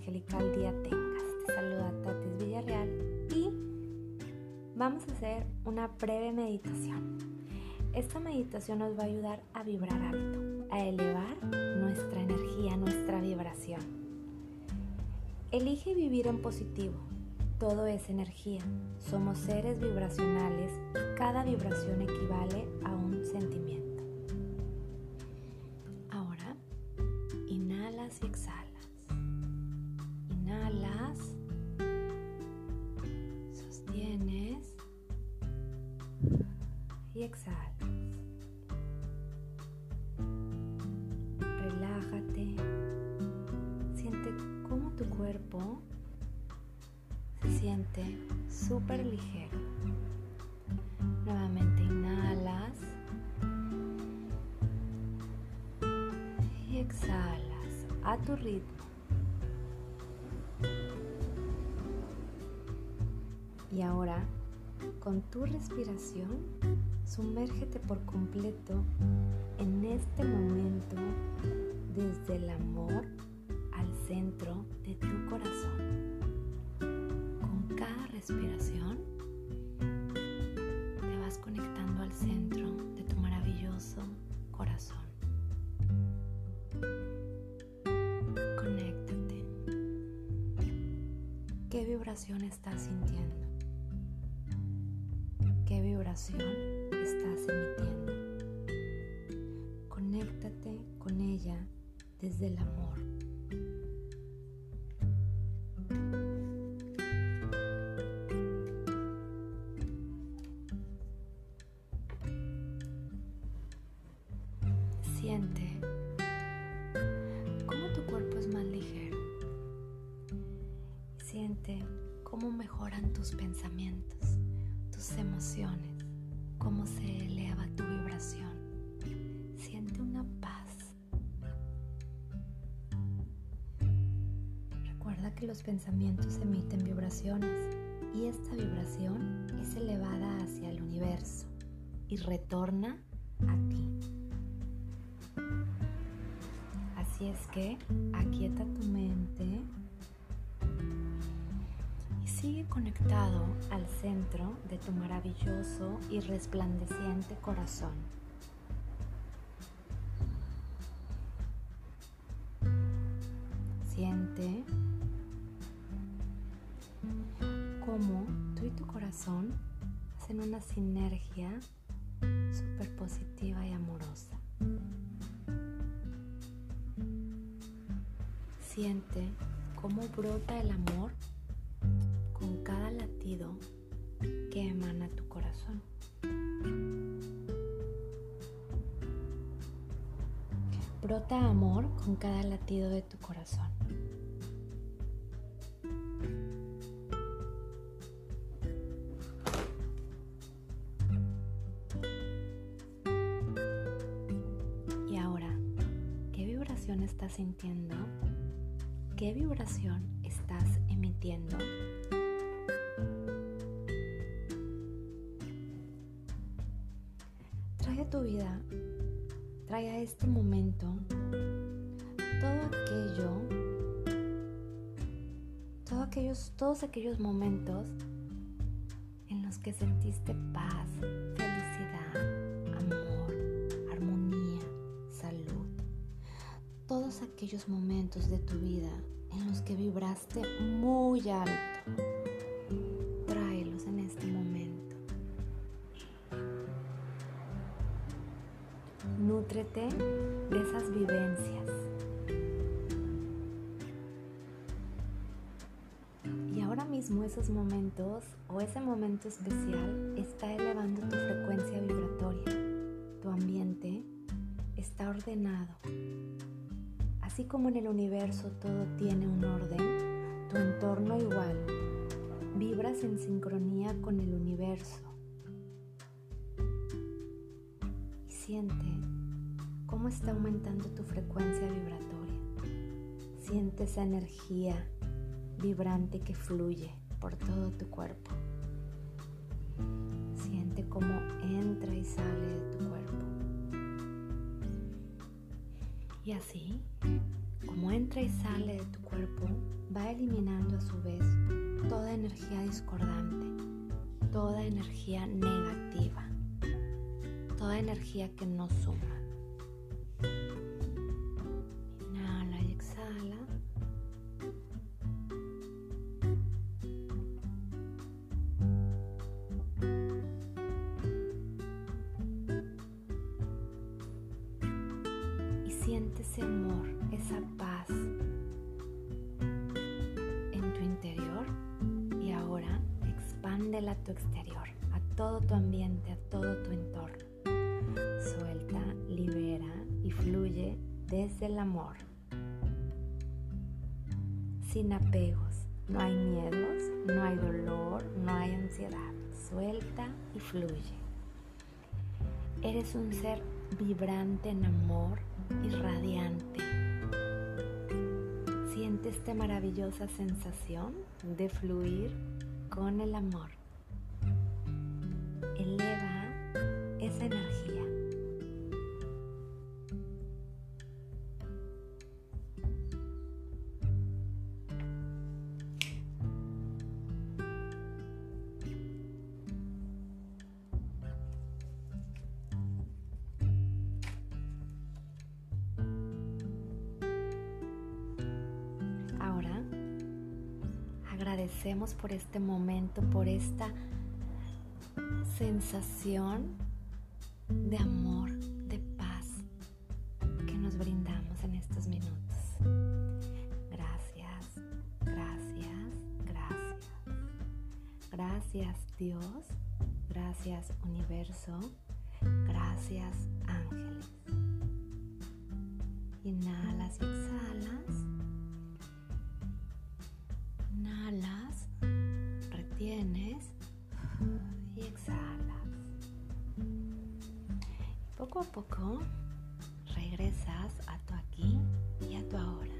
angelical día tengas. Te saluda Tatis Villarreal y vamos a hacer una breve meditación. Esta meditación nos va a ayudar a vibrar alto, a elevar nuestra energía, nuestra vibración. Elige vivir en positivo. Todo es energía. Somos seres vibracionales y cada vibración equivale a un sentimiento. Y exhalas. Relájate, siente cómo tu cuerpo se siente súper ligero. Nuevamente inhalas y exhalas a tu ritmo. Y ahora, con tu respiración, sumérgete por completo en este momento desde el amor al centro de tu corazón. Con cada respiración te vas conectando al centro de tu maravilloso corazón. ¿Qué vibración estás sintiendo? ¿Qué vibración estás emitiendo? Conéctate con ella desde el amor. Siente cómo tu cuerpo es más ligero Siente cómo mejoran tus pensamientos, tus emociones, cómo se eleva tu vibración. Siente una paz. Recuerda que los pensamientos emiten vibraciones y esta vibración es elevada hacia el universo y retorna a ti. Así es que aquieta tu mente Sigue conectado al centro de tu maravilloso y resplandeciente corazón. Siente cómo tú y tu corazón hacen una sinergia súper positiva y amorosa. Siente cómo brota el amor cada latido que emana tu corazón. Brota amor con cada latido de tu corazón. Y ahora, ¿qué vibración estás sintiendo? ¿Qué vibración estás emitiendo? Tu vida trae a este momento todo aquello, todo aquellos, todos aquellos momentos en los que sentiste paz, felicidad, amor, armonía, salud. Todos aquellos momentos de tu vida en los que vibraste muy alto Nútrete de esas vivencias. Y ahora mismo esos momentos o ese momento especial está elevando tu frecuencia vibratoria. Tu ambiente está ordenado. Así como en el universo todo tiene un orden, tu entorno igual. Vibras en sincronía con el universo Siente cómo está aumentando tu frecuencia vibratoria. Siente esa energía vibrante que fluye por todo tu cuerpo. Siente cómo entra y sale de tu cuerpo. Y así, como entra y sale de tu cuerpo, va eliminando a su vez toda energía discordante, toda energía negativa, toda energía que no suma. Inhala y exhala. Y siente ese amor, esa paz en tu interior y ahora expándela a tu exterior, a todo tu ambiente, a todo tu entorno. Suelta, libera fluye desde el amor. Sin apegos, no hay miedos, no hay dolor, no hay ansiedad. Suelta y fluye. Eres un ser vibrante en amor y radiante. Siente esta maravillosa sensación de fluir con el amor. Eleva esa energía. Agradecemos por este momento, por esta sensación de amor, de paz que nos brindamos en estos minutos. Gracias, gracias, gracias. Gracias Dios, gracias universo, gracias poco a poco regresas a tu aquí y a tu ahora.